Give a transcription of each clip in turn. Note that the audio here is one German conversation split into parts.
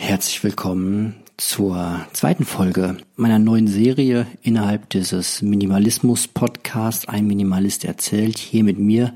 Herzlich willkommen zur zweiten Folge meiner neuen Serie innerhalb dieses Minimalismus-Podcasts. Ein Minimalist erzählt hier mit mir,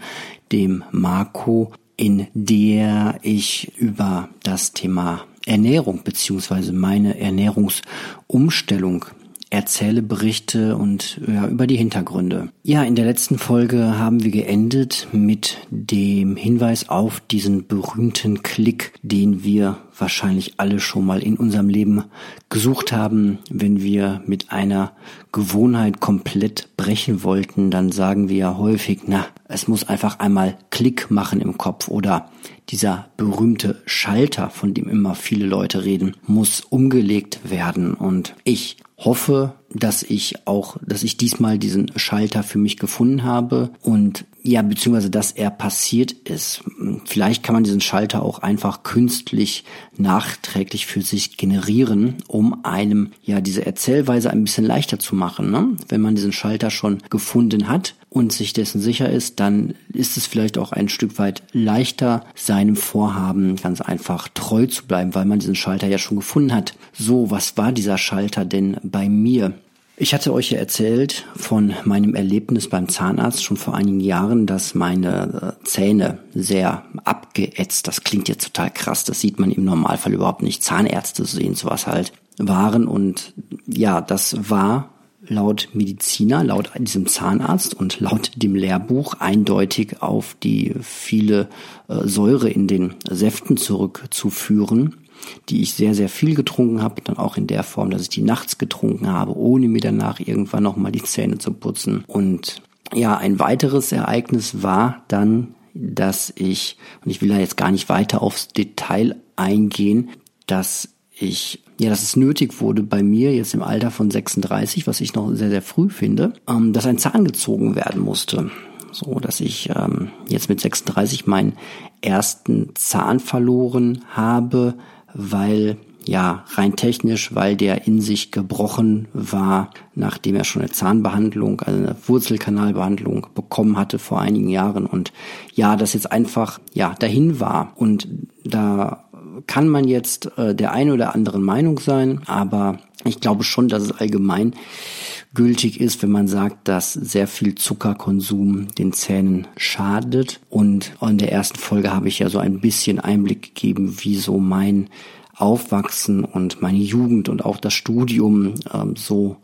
dem Marco, in der ich über das Thema Ernährung beziehungsweise meine Ernährungsumstellung erzähle Berichte und ja, über die Hintergründe. Ja, in der letzten Folge haben wir geendet mit dem Hinweis auf diesen berühmten Klick, den wir wahrscheinlich alle schon mal in unserem Leben gesucht haben. Wenn wir mit einer Gewohnheit komplett brechen wollten, dann sagen wir ja häufig, na, es muss einfach einmal Klick machen im Kopf oder dieser berühmte Schalter, von dem immer viele Leute reden, muss umgelegt werden. Und ich hoffe, dass ich auch, dass ich diesmal diesen Schalter für mich gefunden habe und ja, beziehungsweise, dass er passiert ist. Vielleicht kann man diesen Schalter auch einfach künstlich nachträglich für sich generieren, um einem ja diese Erzählweise ein bisschen leichter zu machen. Ne? Wenn man diesen Schalter schon gefunden hat und sich dessen sicher ist, dann ist es vielleicht auch ein Stück weit leichter, seinem Vorhaben ganz einfach treu zu bleiben, weil man diesen Schalter ja schon gefunden hat. So, was war dieser Schalter denn bei mir? Ich hatte euch ja erzählt von meinem Erlebnis beim Zahnarzt schon vor einigen Jahren, dass meine äh, Zähne sehr abgeätzt, das klingt jetzt total krass, das sieht man im Normalfall überhaupt nicht. Zahnärzte sehen sowas halt, waren und ja, das war laut Mediziner, laut diesem Zahnarzt und laut dem Lehrbuch eindeutig auf die viele äh, Säure in den Säften zurückzuführen die ich sehr, sehr viel getrunken habe, dann auch in der Form, dass ich die nachts getrunken habe, ohne mir danach irgendwann nochmal die Zähne zu putzen. Und ja, ein weiteres Ereignis war dann, dass ich, und ich will da jetzt gar nicht weiter aufs Detail eingehen, dass ich, ja, dass es nötig wurde bei mir jetzt im Alter von 36, was ich noch sehr, sehr früh finde, ähm, dass ein Zahn gezogen werden musste. So, dass ich ähm, jetzt mit 36 meinen ersten Zahn verloren habe, weil ja, rein technisch, weil der in sich gebrochen war, nachdem er schon eine Zahnbehandlung, also eine Wurzelkanalbehandlung bekommen hatte vor einigen Jahren und ja, das jetzt einfach, ja, dahin war und da kann man jetzt äh, der eine oder anderen Meinung sein, aber ich glaube schon, dass es allgemein gültig ist, wenn man sagt, dass sehr viel Zuckerkonsum den Zähnen schadet. Und in der ersten Folge habe ich ja so ein bisschen Einblick gegeben, wie so mein Aufwachsen und meine Jugend und auch das Studium ähm, so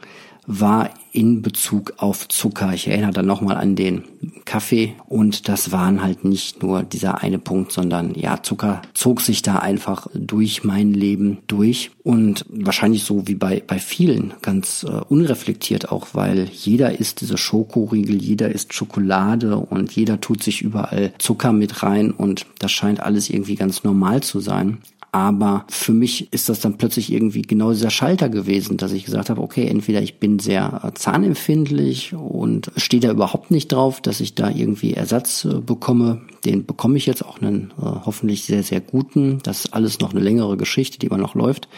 war in Bezug auf Zucker. Ich erinnere dann nochmal an den Kaffee und das waren halt nicht nur dieser eine Punkt, sondern ja, Zucker zog sich da einfach durch mein Leben durch und wahrscheinlich so wie bei, bei vielen ganz äh, unreflektiert auch, weil jeder isst diese Schokoriegel, jeder isst Schokolade und jeder tut sich überall Zucker mit rein und das scheint alles irgendwie ganz normal zu sein. Aber für mich ist das dann plötzlich irgendwie genau dieser Schalter gewesen, dass ich gesagt habe, okay, entweder ich bin sehr äh, zahnempfindlich und stehe da überhaupt nicht drauf, dass ich da irgendwie Ersatz äh, bekomme. Den bekomme ich jetzt auch einen äh, hoffentlich sehr, sehr guten. Das ist alles noch eine längere Geschichte, die immer noch läuft.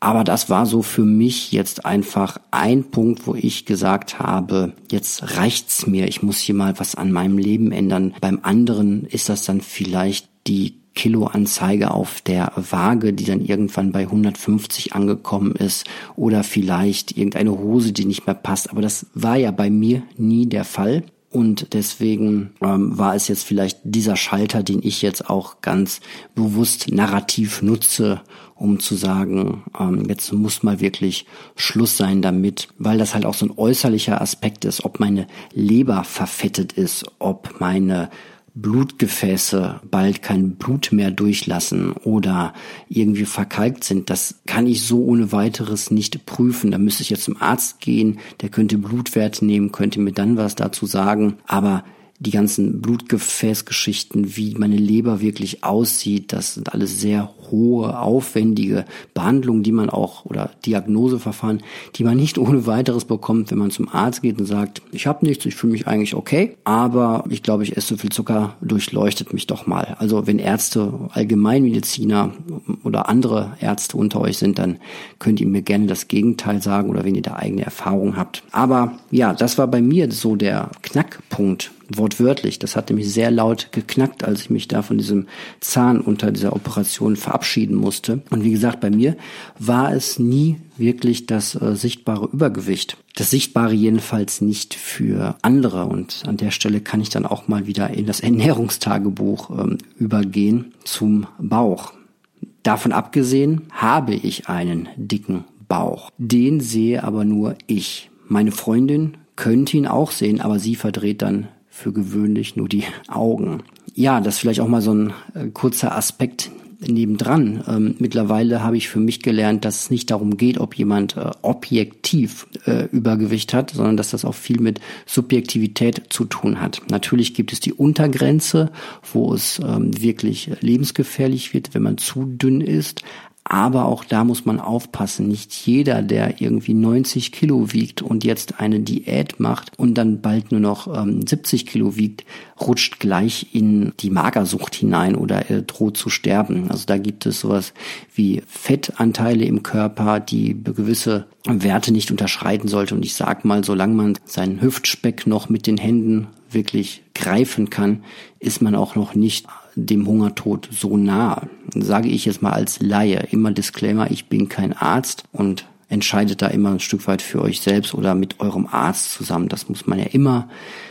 Aber das war so für mich jetzt einfach ein Punkt, wo ich gesagt habe, jetzt reicht's mir. Ich muss hier mal was an meinem Leben ändern. Beim anderen ist das dann vielleicht die Kiloanzeige auf der Waage, die dann irgendwann bei 150 angekommen ist oder vielleicht irgendeine Hose, die nicht mehr passt. Aber das war ja bei mir nie der Fall. Und deswegen ähm, war es jetzt vielleicht dieser Schalter, den ich jetzt auch ganz bewusst narrativ nutze, um zu sagen, ähm, jetzt muss mal wirklich Schluss sein damit, weil das halt auch so ein äußerlicher Aspekt ist, ob meine Leber verfettet ist, ob meine Blutgefäße bald kein Blut mehr durchlassen oder irgendwie verkalkt sind, das kann ich so ohne weiteres nicht prüfen. Da müsste ich jetzt zum Arzt gehen, der könnte Blutwerte nehmen, könnte mir dann was dazu sagen. Aber die ganzen Blutgefäßgeschichten, wie meine Leber wirklich aussieht, das sind alles sehr hohe, aufwendige Behandlungen, die man auch oder Diagnoseverfahren, die man nicht ohne weiteres bekommt, wenn man zum Arzt geht und sagt, ich habe nichts, ich fühle mich eigentlich okay, aber ich glaube, ich esse so viel Zucker, durchleuchtet mich doch mal. Also wenn Ärzte, Allgemeinmediziner oder andere Ärzte unter euch sind, dann könnt ihr mir gerne das Gegenteil sagen oder wenn ihr da eigene Erfahrungen habt. Aber ja, das war bei mir so der Knackpunkt, wortwörtlich. Das hat nämlich sehr laut geknackt, als ich mich da von diesem Zahn unter dieser Operation verabschieden musste. Und wie gesagt, bei mir war es nie wirklich das äh, sichtbare Übergewicht. Das Sichtbare jedenfalls nicht für andere. Und an der Stelle kann ich dann auch mal wieder in das Ernährungstagebuch ähm, übergehen zum Bauch. Davon abgesehen habe ich einen dicken Bauch. Den sehe aber nur ich. Meine Freundin könnte ihn auch sehen, aber sie verdreht dann für gewöhnlich nur die Augen. Ja, das ist vielleicht auch mal so ein äh, kurzer Aspekt nebendran. Ähm, mittlerweile habe ich für mich gelernt, dass es nicht darum geht, ob jemand äh, objektiv äh, Übergewicht hat, sondern dass das auch viel mit Subjektivität zu tun hat. Natürlich gibt es die Untergrenze, wo es ähm, wirklich lebensgefährlich wird, wenn man zu dünn ist. Aber auch da muss man aufpassen. Nicht jeder, der irgendwie 90 Kilo wiegt und jetzt eine Diät macht und dann bald nur noch ähm, 70 Kilo wiegt, rutscht gleich in die Magersucht hinein oder äh, droht zu sterben. Also da gibt es sowas wie Fettanteile im Körper, die gewisse Werte nicht unterschreiten sollte. Und ich sag mal, solange man seinen Hüftspeck noch mit den Händen wirklich greifen kann, ist man auch noch nicht dem Hungertod so nah. Sage ich jetzt mal als Laie. Immer Disclaimer, ich bin kein Arzt und entscheidet da immer ein Stück weit für euch selbst oder mit eurem Arzt zusammen. Das muss man ja immer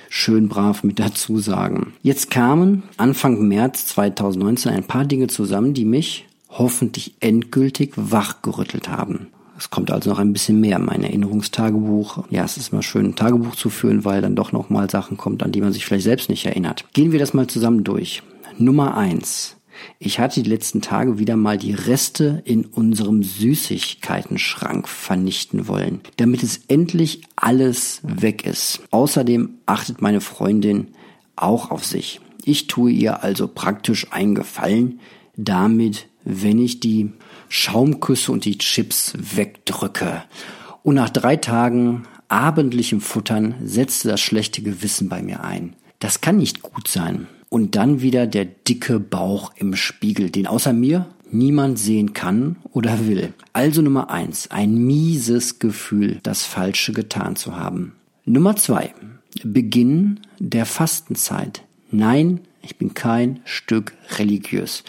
schön brav mit dazu sagen. Jetzt kamen Anfang März 2019 ein paar Dinge zusammen, die mich hoffentlich endgültig wachgerüttelt haben. Es kommt also noch ein bisschen mehr. Mein Erinnerungstagebuch. Ja, es ist immer schön, ein Tagebuch zu führen, weil dann doch noch mal Sachen kommt, an die man sich vielleicht selbst nicht erinnert. Gehen wir das mal zusammen durch. Nummer eins. Ich hatte die letzten Tage wieder mal die Reste in unserem Süßigkeitenschrank vernichten wollen, damit es endlich alles weg ist. Außerdem achtet meine Freundin auch auf sich. Ich tue ihr also praktisch einen Gefallen damit, wenn ich die Schaumküsse und die Chips wegdrücke. Und nach drei Tagen abendlichem Futtern setzte das schlechte Gewissen bei mir ein. Das kann nicht gut sein und dann wieder der dicke Bauch im Spiegel, den außer mir niemand sehen kann oder will. Also Nummer eins, ein mieses Gefühl, das Falsche getan zu haben. Nummer zwei, Beginn der Fastenzeit. Nein, ich bin kein Stück religiös.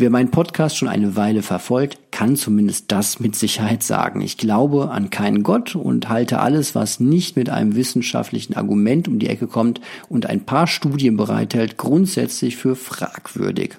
Wer meinen Podcast schon eine Weile verfolgt, kann zumindest das mit Sicherheit sagen. Ich glaube an keinen Gott und halte alles, was nicht mit einem wissenschaftlichen Argument um die Ecke kommt und ein paar Studien bereithält, grundsätzlich für fragwürdig.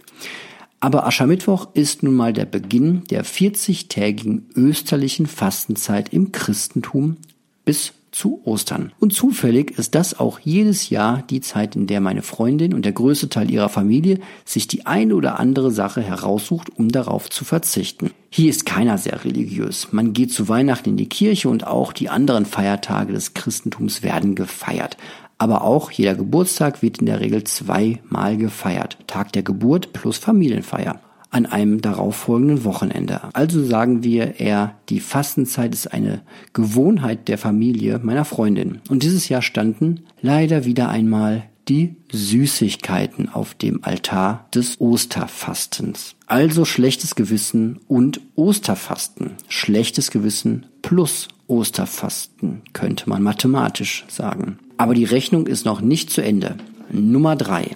Aber Aschermittwoch ist nun mal der Beginn der 40-tägigen österlichen Fastenzeit im Christentum bis zu Ostern. Und zufällig ist das auch jedes Jahr die Zeit, in der meine Freundin und der größte Teil ihrer Familie sich die eine oder andere Sache heraussucht, um darauf zu verzichten. Hier ist keiner sehr religiös. Man geht zu Weihnachten in die Kirche und auch die anderen Feiertage des Christentums werden gefeiert. Aber auch jeder Geburtstag wird in der Regel zweimal gefeiert. Tag der Geburt plus Familienfeier an einem darauffolgenden Wochenende. Also sagen wir eher, die Fastenzeit ist eine Gewohnheit der Familie meiner Freundin. Und dieses Jahr standen leider wieder einmal die Süßigkeiten auf dem Altar des Osterfastens. Also schlechtes Gewissen und Osterfasten. Schlechtes Gewissen plus Osterfasten könnte man mathematisch sagen. Aber die Rechnung ist noch nicht zu Ende. Nummer drei.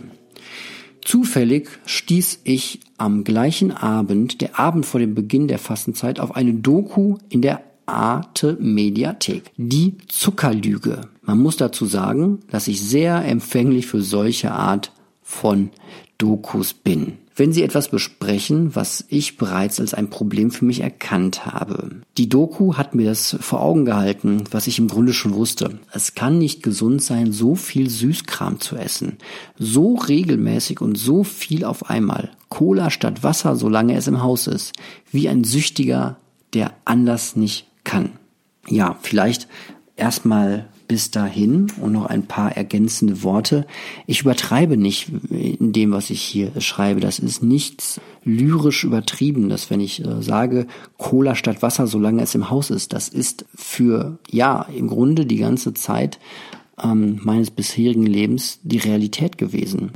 Zufällig stieß ich am gleichen Abend, der Abend vor dem Beginn der Fastenzeit, auf eine Doku in der Arte Mediathek. Die Zuckerlüge. Man muss dazu sagen, dass ich sehr empfänglich für solche Art von Dokus bin wenn sie etwas besprechen, was ich bereits als ein Problem für mich erkannt habe. Die Doku hat mir das vor Augen gehalten, was ich im Grunde schon wusste. Es kann nicht gesund sein, so viel Süßkram zu essen. So regelmäßig und so viel auf einmal. Cola statt Wasser, solange es im Haus ist. Wie ein Süchtiger, der anders nicht kann. Ja, vielleicht erstmal bis dahin und noch ein paar ergänzende Worte. Ich übertreibe nicht in dem, was ich hier schreibe. Das ist nichts lyrisch übertriebenes, wenn ich äh, sage, Cola statt Wasser, solange es im Haus ist. Das ist für, ja, im Grunde die ganze Zeit ähm, meines bisherigen Lebens die Realität gewesen.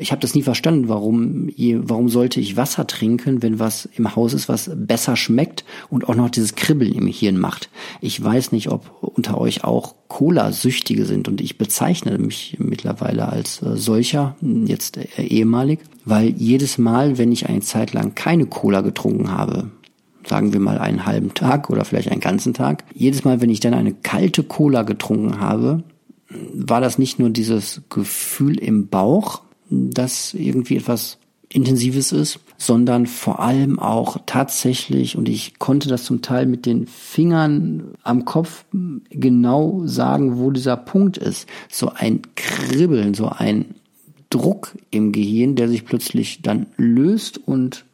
Ich habe das nie verstanden, warum, warum sollte ich Wasser trinken, wenn was im Haus ist, was besser schmeckt und auch noch dieses Kribbeln im Hirn macht. Ich weiß nicht, ob unter euch auch Cola-Süchtige sind und ich bezeichne mich mittlerweile als äh, solcher, jetzt äh, ehemalig, weil jedes Mal, wenn ich eine Zeit lang keine Cola getrunken habe, sagen wir mal einen halben Tag oder vielleicht einen ganzen Tag, jedes Mal, wenn ich dann eine kalte Cola getrunken habe, war das nicht nur dieses Gefühl im Bauch, das irgendwie etwas Intensives ist, sondern vor allem auch tatsächlich, und ich konnte das zum Teil mit den Fingern am Kopf genau sagen, wo dieser Punkt ist. So ein Kribbeln, so ein Druck im Gehirn, der sich plötzlich dann löst und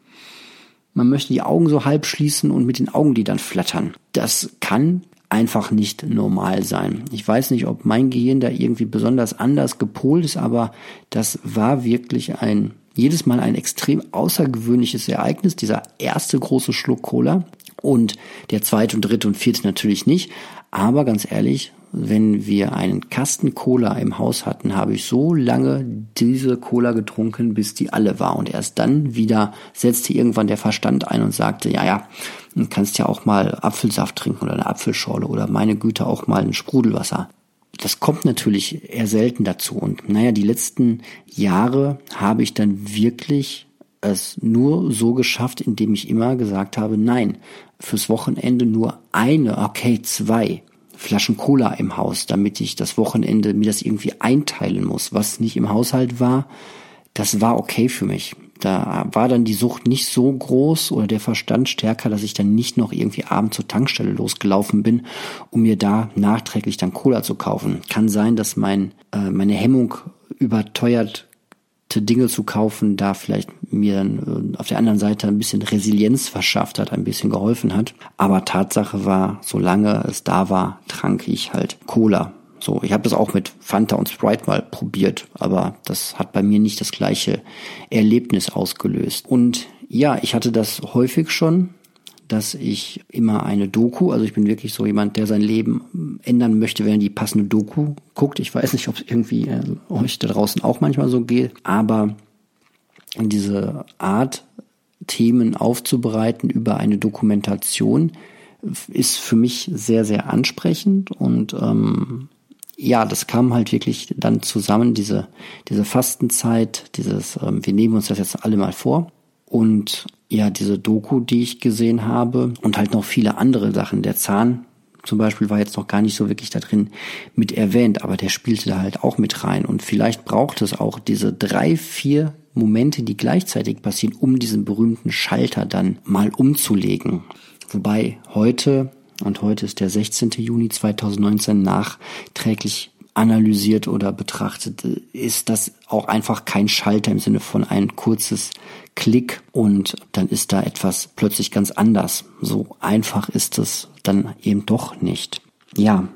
man möchte die Augen so halb schließen und mit den Augen die dann flattern. Das kann einfach nicht normal sein. Ich weiß nicht, ob mein Gehirn da irgendwie besonders anders gepolt ist, aber das war wirklich ein, jedes Mal ein extrem außergewöhnliches Ereignis, dieser erste große Schluck Cola und der zweite und dritte und vierte natürlich nicht. Aber ganz ehrlich, wenn wir einen Kasten Cola im Haus hatten, habe ich so lange diese Cola getrunken, bis die alle war. Und erst dann wieder setzte irgendwann der Verstand ein und sagte, ja, ja, du kannst ja auch mal Apfelsaft trinken oder eine Apfelschorle oder meine Güte auch mal ein Sprudelwasser. Das kommt natürlich eher selten dazu. Und naja, die letzten Jahre habe ich dann wirklich es nur so geschafft, indem ich immer gesagt habe, nein, fürs Wochenende nur eine, okay, zwei. Flaschen Cola im Haus, damit ich das Wochenende mir das irgendwie einteilen muss. Was nicht im Haushalt war, das war okay für mich. Da war dann die Sucht nicht so groß oder der Verstand stärker, dass ich dann nicht noch irgendwie abends zur Tankstelle losgelaufen bin, um mir da nachträglich dann Cola zu kaufen. Kann sein, dass mein, äh, meine Hemmung überteuert Dinge zu kaufen, da vielleicht mir äh, auf der anderen Seite ein bisschen Resilienz verschafft hat, ein bisschen geholfen hat. Aber Tatsache war, solange es da war, trank ich halt Cola. So, ich habe das auch mit Fanta und Sprite mal probiert, aber das hat bei mir nicht das gleiche Erlebnis ausgelöst. Und ja, ich hatte das häufig schon, dass ich immer eine Doku, also ich bin wirklich so jemand, der sein Leben ändern möchte, wenn er die passende Doku guckt. Ich weiß nicht, ob es irgendwie äh, euch da draußen auch manchmal so geht, aber diese Art, Themen aufzubereiten über eine Dokumentation, ist für mich sehr, sehr ansprechend und ähm, ja, das kam halt wirklich dann zusammen, diese, diese Fastenzeit, dieses, ähm, wir nehmen uns das jetzt alle mal vor und ja, diese Doku, die ich gesehen habe und halt noch viele andere Sachen. Der Zahn zum Beispiel war jetzt noch gar nicht so wirklich da drin mit erwähnt, aber der spielte da halt auch mit rein. Und vielleicht braucht es auch diese drei, vier Momente, die gleichzeitig passieren, um diesen berühmten Schalter dann mal umzulegen. Wobei heute, und heute ist der 16. Juni 2019, nachträglich analysiert oder betrachtet, ist das auch einfach kein Schalter im Sinne von ein kurzes Klick und dann ist da etwas plötzlich ganz anders. So einfach ist es dann eben doch nicht. Ja,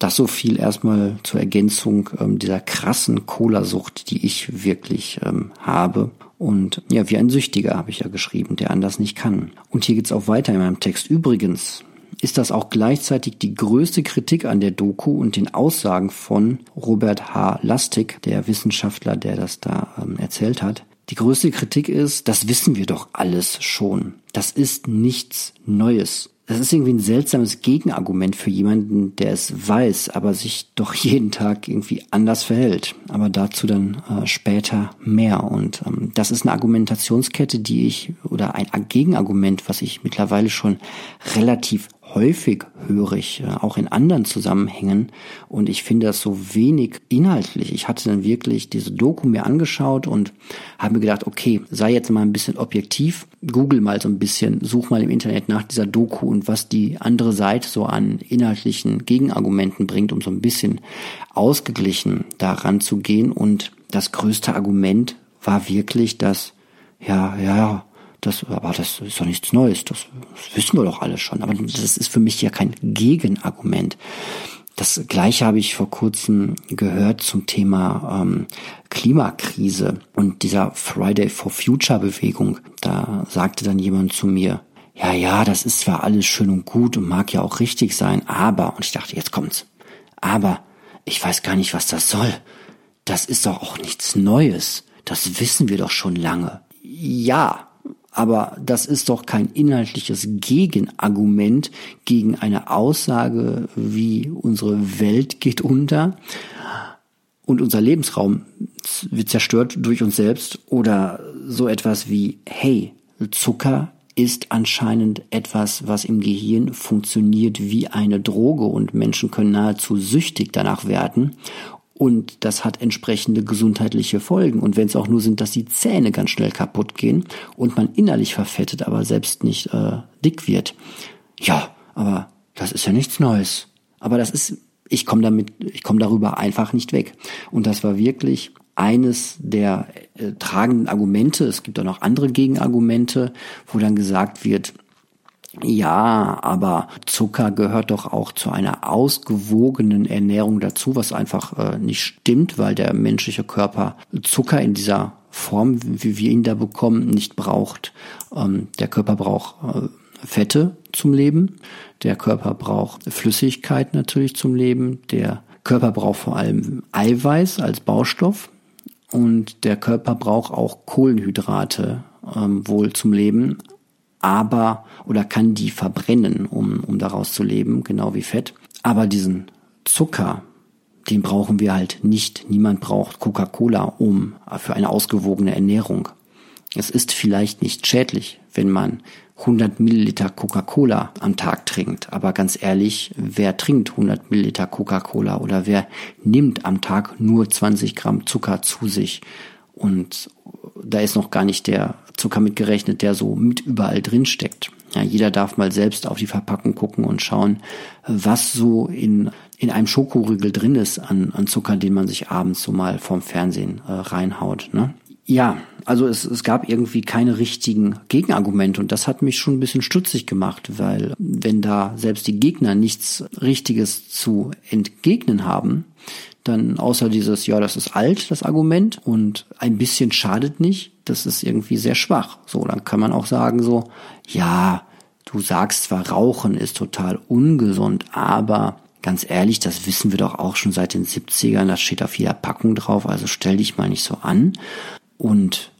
das so viel erstmal zur Ergänzung ähm, dieser krassen Cola-Sucht, die ich wirklich ähm, habe. Und ja, wie ein Süchtiger habe ich ja geschrieben, der anders nicht kann. Und hier geht's auch weiter in meinem Text. Übrigens, ist das auch gleichzeitig die größte Kritik an der Doku und den Aussagen von Robert H. Lastig, der Wissenschaftler, der das da ähm, erzählt hat. Die größte Kritik ist, das wissen wir doch alles schon. Das ist nichts Neues. Das ist irgendwie ein seltsames Gegenargument für jemanden, der es weiß, aber sich doch jeden Tag irgendwie anders verhält. Aber dazu dann äh, später mehr. Und ähm, das ist eine Argumentationskette, die ich, oder ein Gegenargument, was ich mittlerweile schon relativ häufig höre ich, äh, auch in anderen Zusammenhängen. Und ich finde das so wenig inhaltlich. Ich hatte dann wirklich diese Doku mir angeschaut und habe mir gedacht, okay, sei jetzt mal ein bisschen objektiv, google mal so ein bisschen, such mal im Internet nach dieser Doku und was die andere Seite so an inhaltlichen Gegenargumenten bringt, um so ein bisschen ausgeglichen daran zu gehen. Und das größte Argument war wirklich, dass, ja, ja, das, aber das ist doch nichts Neues, das, das wissen wir doch alle schon. Aber das ist für mich ja kein Gegenargument. Das gleiche habe ich vor kurzem gehört zum Thema ähm, Klimakrise und dieser Friday for Future Bewegung. Da sagte dann jemand zu mir, ja, ja, das ist zwar alles schön und gut und mag ja auch richtig sein, aber, und ich dachte, jetzt kommt's, aber ich weiß gar nicht, was das soll. Das ist doch auch nichts Neues das wissen wir doch schon lange. Ja, aber das ist doch kein inhaltliches Gegenargument gegen eine Aussage wie unsere Welt geht unter und unser Lebensraum wird zerstört durch uns selbst oder so etwas wie, hey, Zucker ist anscheinend etwas, was im Gehirn funktioniert wie eine Droge und Menschen können nahezu süchtig danach werden und das hat entsprechende gesundheitliche Folgen. Und wenn es auch nur sind, dass die Zähne ganz schnell kaputt gehen und man innerlich verfettet, aber selbst nicht äh, dick wird. Ja, aber das ist ja nichts Neues. Aber das ist, ich komme damit, ich komme darüber einfach nicht weg. Und das war wirklich eines der äh, tragenden Argumente. Es gibt auch noch andere Gegenargumente, wo dann gesagt wird, ja, aber Zucker gehört doch auch zu einer ausgewogenen Ernährung dazu, was einfach äh, nicht stimmt, weil der menschliche Körper Zucker in dieser Form, wie wir ihn da bekommen, nicht braucht. Ähm, der Körper braucht äh, Fette zum Leben, der Körper braucht Flüssigkeit natürlich zum Leben, der Körper braucht vor allem Eiweiß als Baustoff. Und der Körper braucht auch Kohlenhydrate ähm, wohl zum Leben, aber oder kann die verbrennen, um, um daraus zu leben, genau wie Fett. Aber diesen Zucker, den brauchen wir halt nicht. Niemand braucht Coca-Cola um für eine ausgewogene Ernährung. Es ist vielleicht nicht schädlich, wenn man 100 Milliliter Coca-Cola am Tag trinkt. Aber ganz ehrlich, wer trinkt 100 Milliliter Coca-Cola oder wer nimmt am Tag nur 20 Gramm Zucker zu sich? Und da ist noch gar nicht der Zucker mitgerechnet, der so mit überall drin steckt. Ja, jeder darf mal selbst auf die Verpackung gucken und schauen, was so in, in einem Schokoriegel drin ist an, an Zucker, den man sich abends so mal vorm Fernsehen äh, reinhaut. Ne? Ja, also es, es gab irgendwie keine richtigen Gegenargumente und das hat mich schon ein bisschen stutzig gemacht, weil wenn da selbst die Gegner nichts Richtiges zu entgegnen haben, dann außer dieses, ja, das ist alt, das Argument und ein bisschen schadet nicht, das ist irgendwie sehr schwach. So, dann kann man auch sagen so, ja, du sagst zwar, Rauchen ist total ungesund, aber ganz ehrlich, das wissen wir doch auch schon seit den 70ern, das steht auf jeder Packung drauf, also stell dich mal nicht so an. Und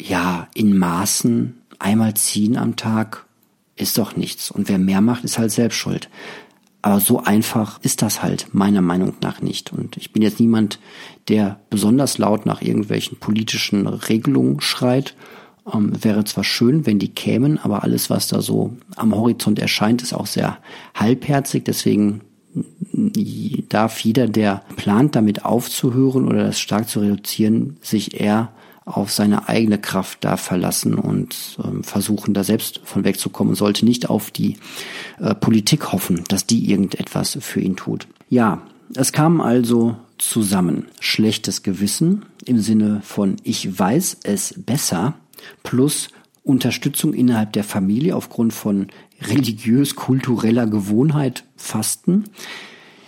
ja, in Maßen einmal ziehen am Tag ist doch nichts. Und wer mehr macht, ist halt selbst schuld. Aber so einfach ist das halt meiner Meinung nach nicht. Und ich bin jetzt niemand, der besonders laut nach irgendwelchen politischen Regelungen schreit. Ähm, wäre zwar schön, wenn die kämen, aber alles, was da so am Horizont erscheint, ist auch sehr halbherzig. Deswegen darf jeder, der plant, damit aufzuhören oder das stark zu reduzieren, sich eher auf seine eigene Kraft da verlassen und ähm, versuchen, da selbst von wegzukommen sollte nicht auf die äh, Politik hoffen, dass die irgendetwas für ihn tut. Ja, es kam also zusammen schlechtes Gewissen im Sinne von ich weiß es besser plus Unterstützung innerhalb der Familie aufgrund von religiös-kultureller Gewohnheit Fasten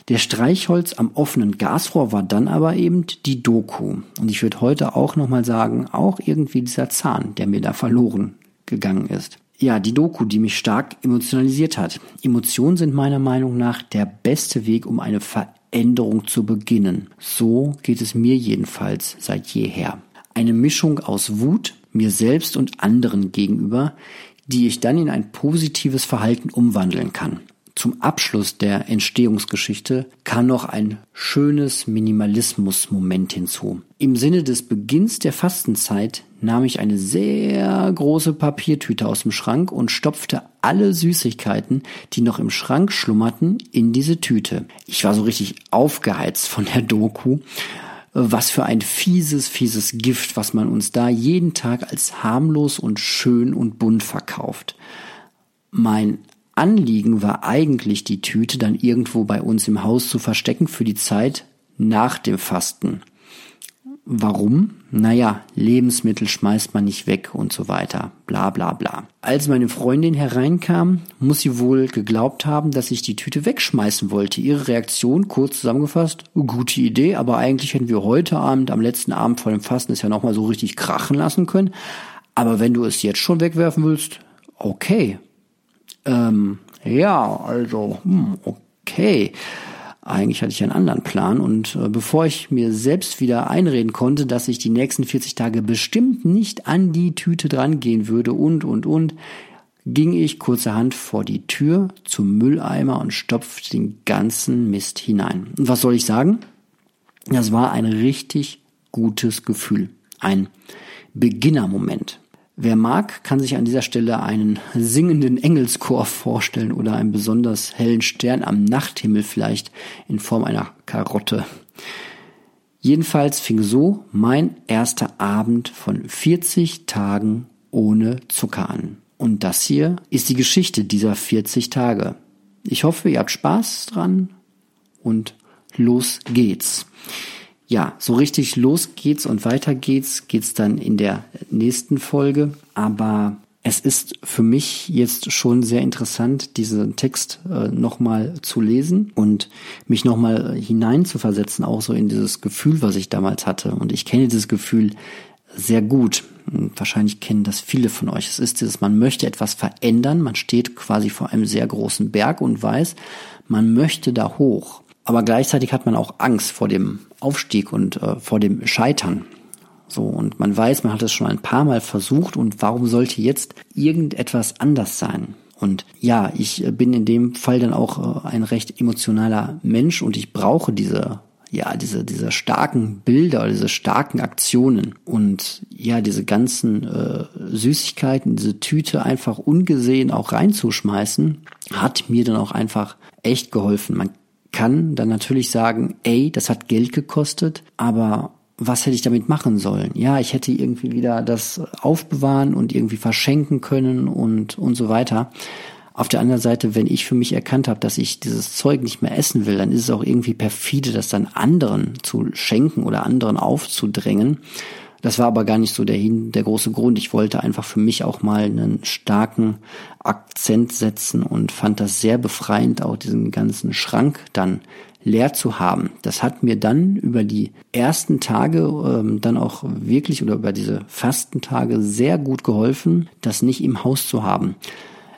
der Streichholz am offenen Gasrohr war dann aber eben die Doku. Und ich würde heute auch nochmal sagen, auch irgendwie dieser Zahn, der mir da verloren gegangen ist. Ja, die Doku, die mich stark emotionalisiert hat. Emotionen sind meiner Meinung nach der beste Weg, um eine Veränderung zu beginnen. So geht es mir jedenfalls seit jeher. Eine Mischung aus Wut, mir selbst und anderen gegenüber, die ich dann in ein positives Verhalten umwandeln kann. Zum Abschluss der Entstehungsgeschichte kam noch ein schönes Minimalismus-Moment hinzu. Im Sinne des Beginns der Fastenzeit nahm ich eine sehr große Papiertüte aus dem Schrank und stopfte alle Süßigkeiten, die noch im Schrank schlummerten, in diese Tüte. Ich war so richtig aufgeheizt von der Doku. Was für ein fieses, fieses Gift, was man uns da jeden Tag als harmlos und schön und bunt verkauft. Mein Anliegen war eigentlich, die Tüte dann irgendwo bei uns im Haus zu verstecken für die Zeit nach dem Fasten. Warum? Naja, Lebensmittel schmeißt man nicht weg und so weiter. Bla bla bla. Als meine Freundin hereinkam, muss sie wohl geglaubt haben, dass ich die Tüte wegschmeißen wollte. Ihre Reaktion, kurz zusammengefasst, gute Idee, aber eigentlich hätten wir heute Abend, am letzten Abend vor dem Fasten, es ja nochmal so richtig krachen lassen können. Aber wenn du es jetzt schon wegwerfen willst, okay, ähm, ja, also, hm, okay. eigentlich hatte ich einen anderen Plan und äh, bevor ich mir selbst wieder einreden konnte, dass ich die nächsten 40 Tage bestimmt nicht an die Tüte drangehen würde und, und, und, ging ich kurzerhand vor die Tür zum Mülleimer und stopfte den ganzen Mist hinein. Und was soll ich sagen? Das war ein richtig gutes Gefühl. Ein Beginnermoment. Wer mag, kann sich an dieser Stelle einen singenden Engelschor vorstellen oder einen besonders hellen Stern am Nachthimmel vielleicht in Form einer Karotte. Jedenfalls fing so mein erster Abend von 40 Tagen ohne Zucker an. Und das hier ist die Geschichte dieser 40 Tage. Ich hoffe, ihr habt Spaß dran und los geht's ja, so richtig los geht's und weiter geht's, geht's dann in der nächsten Folge. Aber es ist für mich jetzt schon sehr interessant, diesen Text äh, nochmal zu lesen und mich nochmal hineinzuversetzen, auch so in dieses Gefühl, was ich damals hatte. Und ich kenne dieses Gefühl sehr gut. Und wahrscheinlich kennen das viele von euch. Es ist dieses, man möchte etwas verändern, man steht quasi vor einem sehr großen Berg und weiß, man möchte da hoch. Aber gleichzeitig hat man auch Angst vor dem Aufstieg und äh, vor dem Scheitern. So, und man weiß, man hat es schon ein paar Mal versucht und warum sollte jetzt irgendetwas anders sein? Und ja, ich äh, bin in dem Fall dann auch äh, ein recht emotionaler Mensch und ich brauche diese, ja, diese, diese starken Bilder, diese starken Aktionen und ja, diese ganzen äh, Süßigkeiten, diese Tüte einfach ungesehen auch reinzuschmeißen, hat mir dann auch einfach echt geholfen. Man kann dann natürlich sagen, ey, das hat Geld gekostet, aber was hätte ich damit machen sollen? Ja, ich hätte irgendwie wieder das aufbewahren und irgendwie verschenken können und, und so weiter. Auf der anderen Seite, wenn ich für mich erkannt habe, dass ich dieses Zeug nicht mehr essen will, dann ist es auch irgendwie perfide, das dann anderen zu schenken oder anderen aufzudrängen. Das war aber gar nicht so der, der große Grund. Ich wollte einfach für mich auch mal einen starken Akzent setzen und fand das sehr befreiend, auch diesen ganzen Schrank dann leer zu haben. Das hat mir dann über die ersten Tage ähm, dann auch wirklich oder über diese Fastentage sehr gut geholfen, das nicht im Haus zu haben.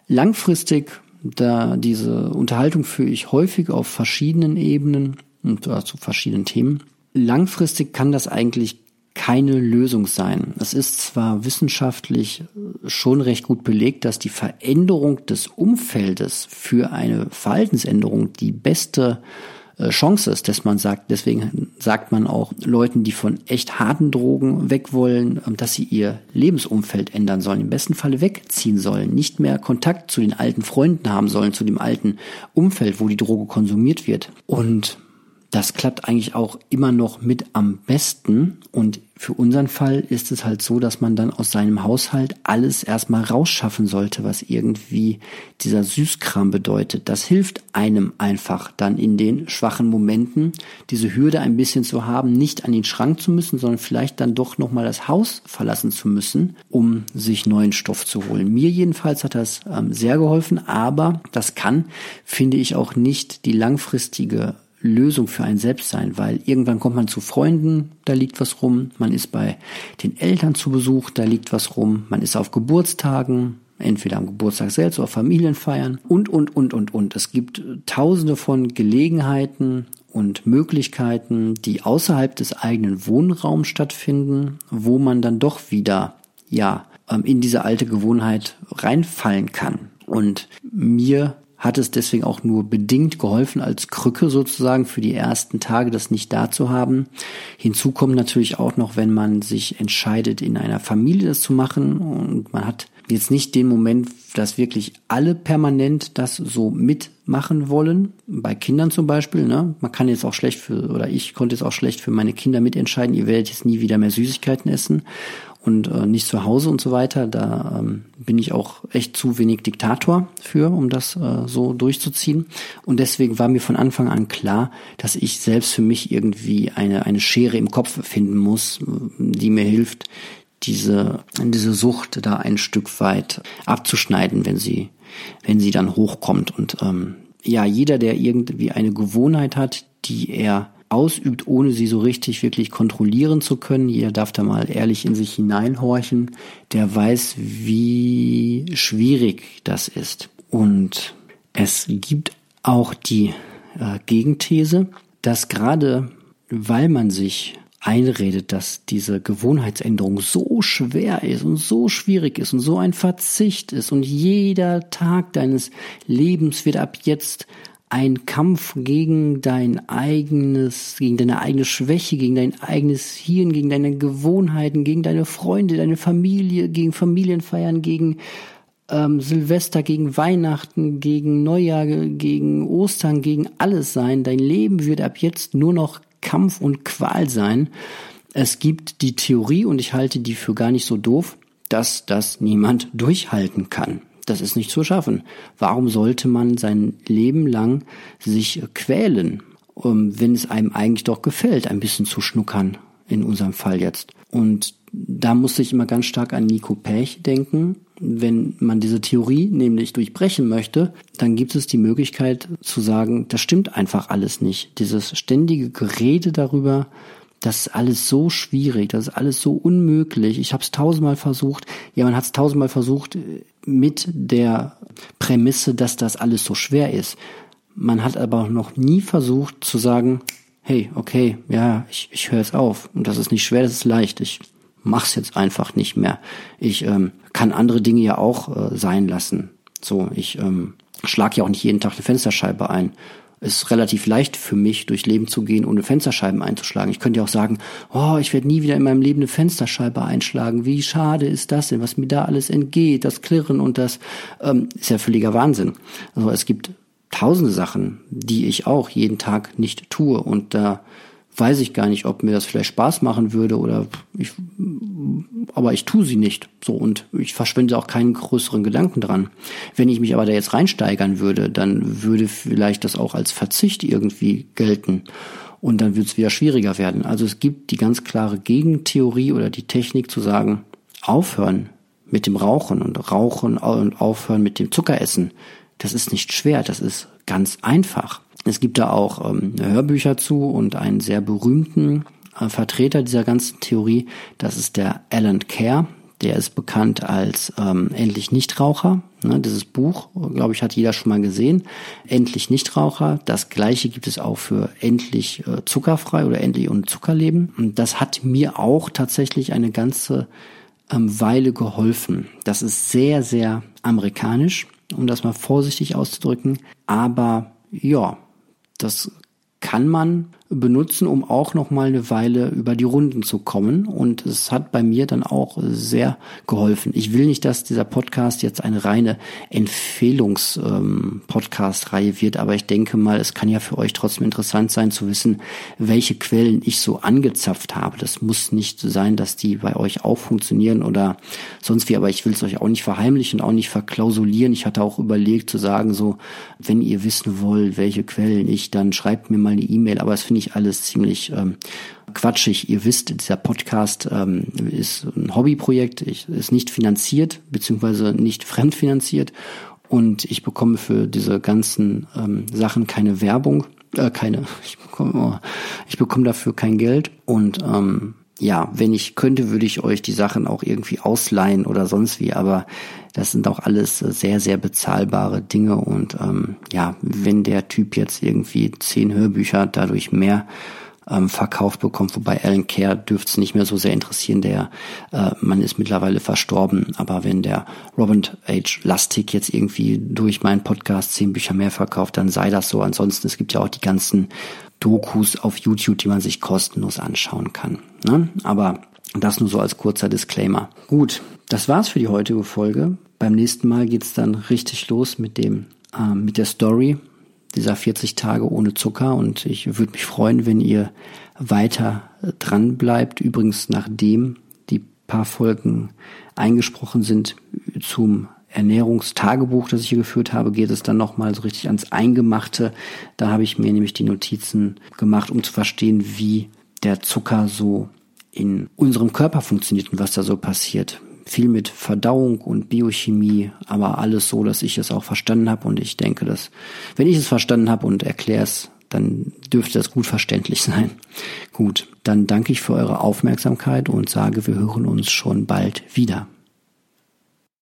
Langfristig, da diese Unterhaltung führe ich häufig auf verschiedenen Ebenen und zu verschiedenen Themen. Langfristig kann das eigentlich keine Lösung sein. Es ist zwar wissenschaftlich schon recht gut belegt, dass die Veränderung des Umfeldes für eine Verhaltensänderung die beste äh, Chance ist, dass man sagt, deswegen sagt man auch Leuten, die von echt harten Drogen weg wollen, ähm, dass sie ihr Lebensumfeld ändern sollen, im besten Falle wegziehen sollen, nicht mehr Kontakt zu den alten Freunden haben sollen, zu dem alten Umfeld, wo die Droge konsumiert wird. Und das klappt eigentlich auch immer noch mit am besten. Und für unseren Fall ist es halt so, dass man dann aus seinem Haushalt alles erstmal rausschaffen sollte, was irgendwie dieser Süßkram bedeutet. Das hilft einem einfach dann in den schwachen Momenten, diese Hürde ein bisschen zu haben, nicht an den Schrank zu müssen, sondern vielleicht dann doch nochmal das Haus verlassen zu müssen, um sich neuen Stoff zu holen. Mir jedenfalls hat das ähm, sehr geholfen, aber das kann, finde ich, auch nicht die langfristige Lösung für einen selbst sein, weil irgendwann kommt man zu Freunden, da liegt was rum, man ist bei den Eltern zu Besuch, da liegt was rum, man ist auf Geburtstagen, entweder am Geburtstag selbst oder Familienfeiern und, und, und, und, und. Es gibt tausende von Gelegenheiten und Möglichkeiten, die außerhalb des eigenen Wohnraums stattfinden, wo man dann doch wieder, ja, ähm, in diese alte Gewohnheit reinfallen kann. Und mir hat es deswegen auch nur bedingt geholfen, als Krücke sozusagen für die ersten Tage das nicht da zu haben. Hinzu kommt natürlich auch noch, wenn man sich entscheidet, in einer Familie das zu machen und man hat jetzt nicht den Moment, dass wirklich alle permanent das so mitmachen wollen. Bei Kindern zum Beispiel, ne? Man kann jetzt auch schlecht für, oder ich konnte jetzt auch schlecht für meine Kinder mitentscheiden, ihr werdet jetzt nie wieder mehr Süßigkeiten essen und äh, nicht zu Hause und so weiter. Da ähm, bin ich auch echt zu wenig Diktator für, um das äh, so durchzuziehen. Und deswegen war mir von Anfang an klar, dass ich selbst für mich irgendwie eine, eine Schere im Kopf finden muss, die mir hilft, diese, diese Sucht da ein Stück weit abzuschneiden, wenn sie, wenn sie dann hochkommt. Und ähm, ja, jeder, der irgendwie eine Gewohnheit hat, die er ausübt, ohne sie so richtig wirklich kontrollieren zu können. Jeder darf da mal ehrlich in sich hineinhorchen. Der weiß, wie schwierig das ist. Und es gibt auch die äh, Gegenthese, dass gerade weil man sich einredet, dass diese Gewohnheitsänderung so schwer ist und so schwierig ist und so ein Verzicht ist und jeder Tag deines Lebens wird ab jetzt ein Kampf gegen dein eigenes, gegen deine eigene Schwäche, gegen dein eigenes Hirn, gegen deine Gewohnheiten, gegen deine Freunde, deine Familie, gegen Familienfeiern, gegen ähm, Silvester, gegen Weihnachten, gegen Neujahr, gegen Ostern, gegen alles sein. Dein Leben wird ab jetzt nur noch Kampf und Qual sein. Es gibt die Theorie, und ich halte die für gar nicht so doof, dass das niemand durchhalten kann. Das ist nicht zu schaffen. Warum sollte man sein Leben lang sich quälen, wenn es einem eigentlich doch gefällt, ein bisschen zu schnuckern, in unserem Fall jetzt. Und da musste ich immer ganz stark an Nico Pech denken. Wenn man diese Theorie nämlich durchbrechen möchte, dann gibt es die Möglichkeit zu sagen, das stimmt einfach alles nicht. Dieses ständige Gerede darüber, das ist alles so schwierig, das ist alles so unmöglich. Ich habe es tausendmal versucht. Ja, man hat es tausendmal versucht mit der Prämisse, dass das alles so schwer ist. Man hat aber noch nie versucht zu sagen, hey, okay, ja, ich, ich höre es auf. Und das ist nicht schwer, das ist leicht. Ich mach's jetzt einfach nicht mehr. Ich ähm, kann andere Dinge ja auch äh, sein lassen. So, ich ähm, schlag ja auch nicht jeden Tag eine Fensterscheibe ein ist relativ leicht für mich, durch Leben zu gehen, ohne Fensterscheiben einzuschlagen. Ich könnte ja auch sagen, oh, ich werde nie wieder in meinem Leben eine Fensterscheibe einschlagen. Wie schade ist das denn, was mir da alles entgeht, das Klirren und das ähm, ist ja völliger Wahnsinn. Also es gibt tausende Sachen, die ich auch jeden Tag nicht tue und da weiß ich gar nicht, ob mir das vielleicht Spaß machen würde oder ich, aber ich tue sie nicht. So und ich verschwende auch keinen größeren Gedanken dran. Wenn ich mich aber da jetzt reinsteigern würde, dann würde vielleicht das auch als Verzicht irgendwie gelten und dann würde es wieder schwieriger werden. Also es gibt die ganz klare Gegentheorie oder die Technik zu sagen, aufhören mit dem Rauchen und rauchen und aufhören mit dem Zuckeressen. Das ist nicht schwer, das ist ganz einfach. Es gibt da auch ähm, Hörbücher zu und einen sehr berühmten äh, Vertreter dieser ganzen Theorie, das ist der Alan Kerr. Der ist bekannt als ähm, Endlich Nichtraucher. Ne, dieses Buch, glaube ich, hat jeder schon mal gesehen. Endlich Nichtraucher. Das gleiche gibt es auch für Endlich äh, Zuckerfrei oder Endlich ohne Zuckerleben. Und das hat mir auch tatsächlich eine ganze ähm, Weile geholfen. Das ist sehr, sehr amerikanisch, um das mal vorsichtig auszudrücken. Aber ja, das kann man benutzen, um auch noch mal eine Weile über die Runden zu kommen. Und es hat bei mir dann auch sehr geholfen. Ich will nicht, dass dieser Podcast jetzt eine reine Empfehlungs-Podcast-Reihe ähm, wird, aber ich denke mal, es kann ja für euch trotzdem interessant sein zu wissen, welche Quellen ich so angezapft habe. Das muss nicht sein, dass die bei euch auch funktionieren oder sonst wie, aber ich will es euch auch nicht verheimlichen auch nicht verklausulieren. Ich hatte auch überlegt zu sagen, so, wenn ihr wissen wollt, welche Quellen ich, dann schreibt mir mal eine E-Mail, aber es finde ich alles ziemlich ähm, quatschig. Ihr wisst, dieser Podcast ähm, ist ein Hobbyprojekt, ich, ist nicht finanziert, beziehungsweise nicht fremdfinanziert. Und ich bekomme für diese ganzen ähm, Sachen keine Werbung, äh, keine, ich bekomme, oh, ich bekomme dafür kein Geld. Und ähm, ja, wenn ich könnte, würde ich euch die Sachen auch irgendwie ausleihen oder sonst wie, aber das sind auch alles sehr, sehr bezahlbare Dinge und ähm, ja, wenn der Typ jetzt irgendwie zehn Hörbücher dadurch mehr ähm, verkauft bekommt, wobei Alan Kerr dürfte es nicht mehr so sehr interessieren, der äh, man ist mittlerweile verstorben, aber wenn der Robert H. Lustig jetzt irgendwie durch meinen Podcast zehn Bücher mehr verkauft, dann sei das so. Ansonsten, es gibt ja auch die ganzen Dokus auf YouTube, die man sich kostenlos anschauen kann. Ne? Aber das nur so als kurzer Disclaimer. Gut, das war's für die heutige Folge. Beim nächsten Mal geht's dann richtig los mit dem, äh, mit der Story dieser 40 Tage ohne Zucker und ich würde mich freuen, wenn ihr weiter dran bleibt. Übrigens, nachdem die paar Folgen eingesprochen sind zum Ernährungstagebuch, das ich hier geführt habe, geht es dann nochmal so richtig ans Eingemachte. Da habe ich mir nämlich die Notizen gemacht, um zu verstehen, wie der Zucker so in unserem Körper funktioniert und was da so passiert. Viel mit Verdauung und Biochemie, aber alles so, dass ich es auch verstanden habe und ich denke, dass wenn ich es verstanden habe und erkläre es, dann dürfte das gut verständlich sein. Gut, dann danke ich für eure Aufmerksamkeit und sage, wir hören uns schon bald wieder.